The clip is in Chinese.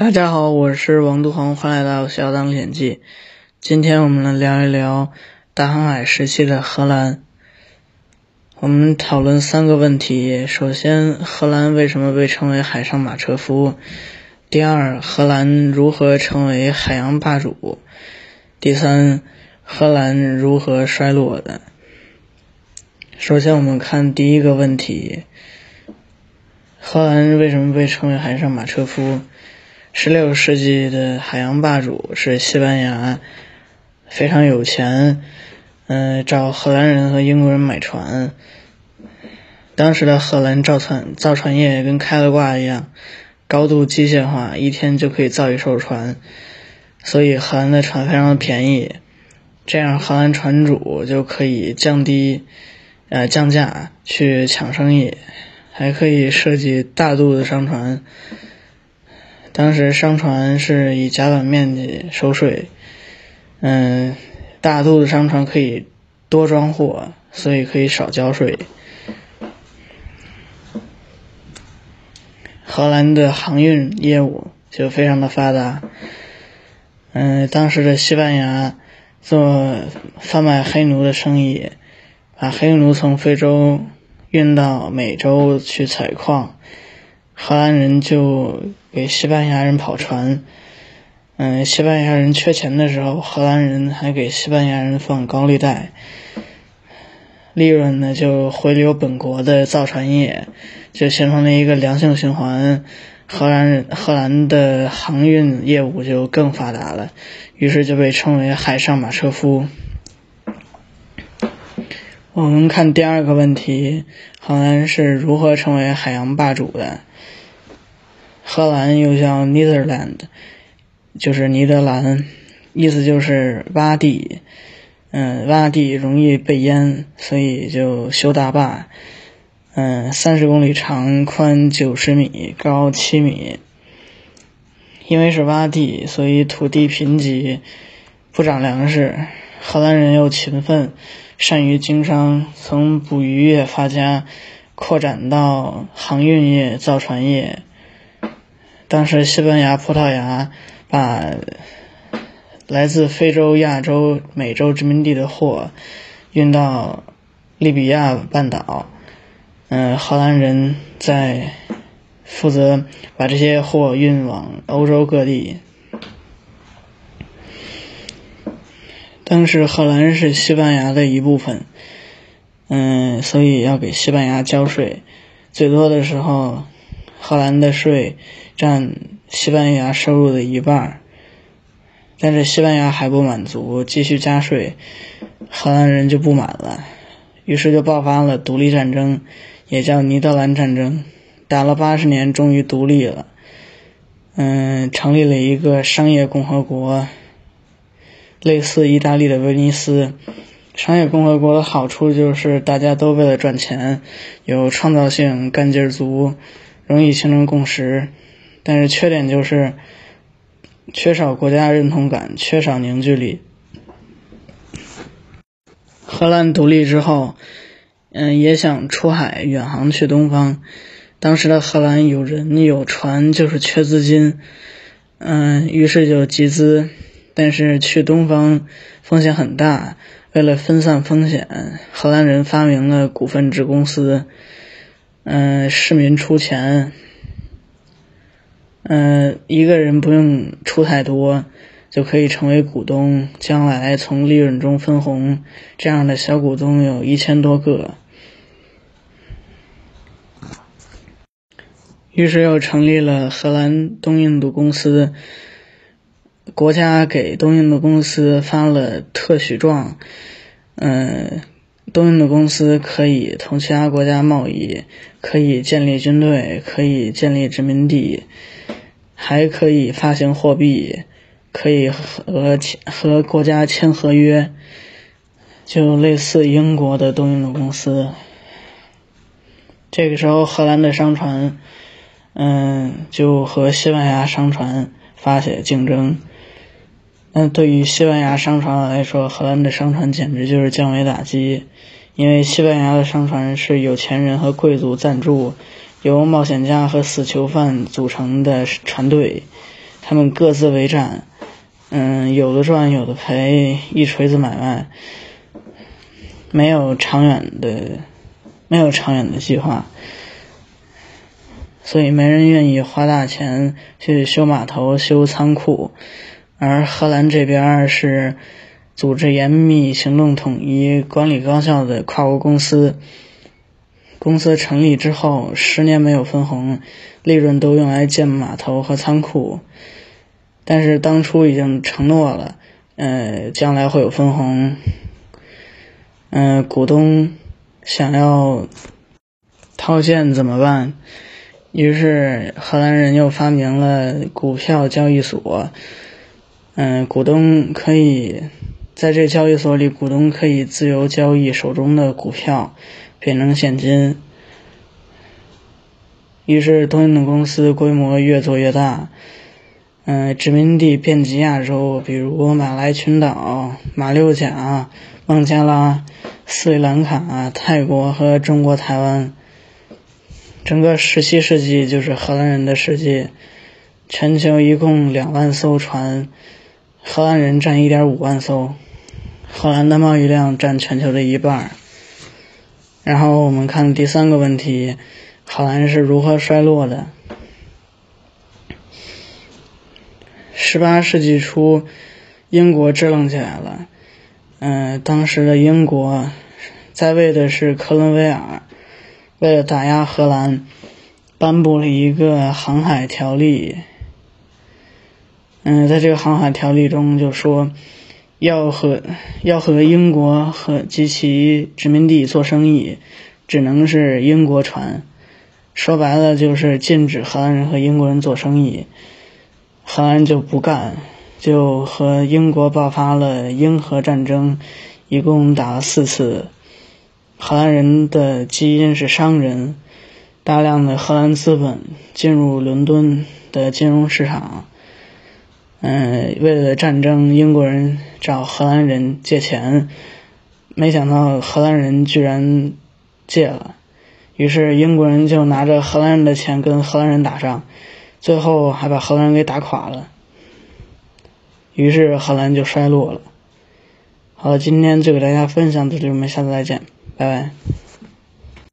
大家好，我是王杜航，欢迎来到《小党历险记》。今天我们来聊一聊大航海时期的荷兰。我们讨论三个问题：首先，荷兰为什么被称为海上马车夫？第二，荷兰如何成为海洋霸主？第三，荷兰如何衰落的？首先，我们看第一个问题：荷兰为什么被称为海上马车夫？十六世纪的海洋霸主是西班牙，非常有钱，嗯，找荷兰人和英国人买船。当时的荷兰造船造船业跟开了挂一样，高度机械化，一天就可以造一艘船，所以荷兰的船非常的便宜，这样荷兰船主就可以降低，呃，降价去抢生意，还可以设计大肚子商船。当时商船是以甲板面积收税，嗯，大肚子商船可以多装货，所以可以少交税。荷兰的航运业务就非常的发达，嗯，当时的西班牙做贩卖黑奴的生意，把黑奴从非洲运到美洲去采矿。荷兰人就给西班牙人跑船，嗯，西班牙人缺钱的时候，荷兰人还给西班牙人放高利贷，利润呢就回流本国的造船业，就形成了一个良性循环，荷兰人荷兰的航运业务就更发达了，于是就被称为海上马车夫。我们看第二个问题，荷兰是如何成为海洋霸主的？荷兰又叫 Netherland，就是尼德兰，意思就是洼地。嗯，洼地容易被淹，所以就修大坝。嗯，三十公里长，宽九十米，高七米。因为是洼地，所以土地贫瘠，不长粮食。荷兰人又勤奋，善于经商，从捕鱼业发家，扩展到航运业、造船业。当时，西班牙、葡萄牙把来自非洲、亚洲、美洲殖民地的货运到利比亚半岛，嗯，荷兰人在负责把这些货运往欧洲各地。当时，荷兰是西班牙的一部分，嗯，所以要给西班牙交税，最多的时候。荷兰的税占西班牙收入的一半，但是西班牙还不满足，继续加税，荷兰人就不满了，于是就爆发了独立战争，也叫尼德兰战争，打了八十年，终于独立了，嗯，成立了一个商业共和国，类似意大利的威尼斯。商业共和国的好处就是大家都为了赚钱，有创造性，干劲儿足。容易形成共识，但是缺点就是缺少国家认同感，缺少凝聚力。荷兰独立之后，嗯，也想出海远航去东方。当时的荷兰有人有船，就是缺资金，嗯，于是就集资，但是去东方风险很大。为了分散风险，荷兰人发明了股份制公司。嗯，市民出钱，嗯，一个人不用出太多，就可以成为股东，将来从利润中分红。这样的小股东有一千多个，于是又成立了荷兰东印度公司。国家给东印度公司发了特许状，嗯。东印度公司可以同其他国家贸易，可以建立军队，可以建立殖民地，还可以发行货币，可以和和国家签合约，就类似英国的东印度公司。这个时候，荷兰的商船，嗯，就和西班牙商船发起竞争。那对于西班牙商船来说，荷兰的商船简直就是降维打击，因为西班牙的商船是有钱人和贵族赞助，由冒险家和死囚犯组成的船队，他们各自为战，嗯，有的赚有的赔，一锤子买卖，没有长远的，没有长远的计划，所以没人愿意花大钱去修码头、修仓库，而荷兰这边是组织严密、行动统一、管理高效的跨国公司。公司成立之后，十年没有分红，利润都用来建码头和仓库。但是当初已经承诺了，呃，将来会有分红。嗯，股东想要套现怎么办？于是荷兰人又发明了股票交易所。嗯，股东可以在这交易所里，股东可以自由交易手中的股票。变成现金，于是东印度公司规模越做越大，嗯，殖民地遍及亚洲，比如马来群岛、马六甲、孟加拉、斯里兰卡、泰国和中国台湾。整个十七世纪就是荷兰人的世界，全球一共两万艘船，荷兰人占一点五万艘，荷兰的贸易量占全球的一半。然后我们看第三个问题，荷兰是如何衰落的？十八世纪初，英国支棱起来了。嗯，当时的英国在位的是克伦威尔，为了打压荷兰，颁布了一个航海条例。嗯，在这个航海条例中就说。要和要和英国和及其殖民地做生意，只能是英国船。说白了就是禁止荷兰人和英国人做生意。荷兰就不干，就和英国爆发了英荷战争，一共打了四次。荷兰人的基因是商人，大量的荷兰资本进入伦敦的金融市场。嗯，为了战争，英国人找荷兰人借钱，没想到荷兰人居然借了，于是英国人就拿着荷兰人的钱跟荷兰人打仗，最后还把荷兰人给打垮了，于是荷兰就衰落了。好了，今天就给大家分享到这里，我们下次再见，拜拜。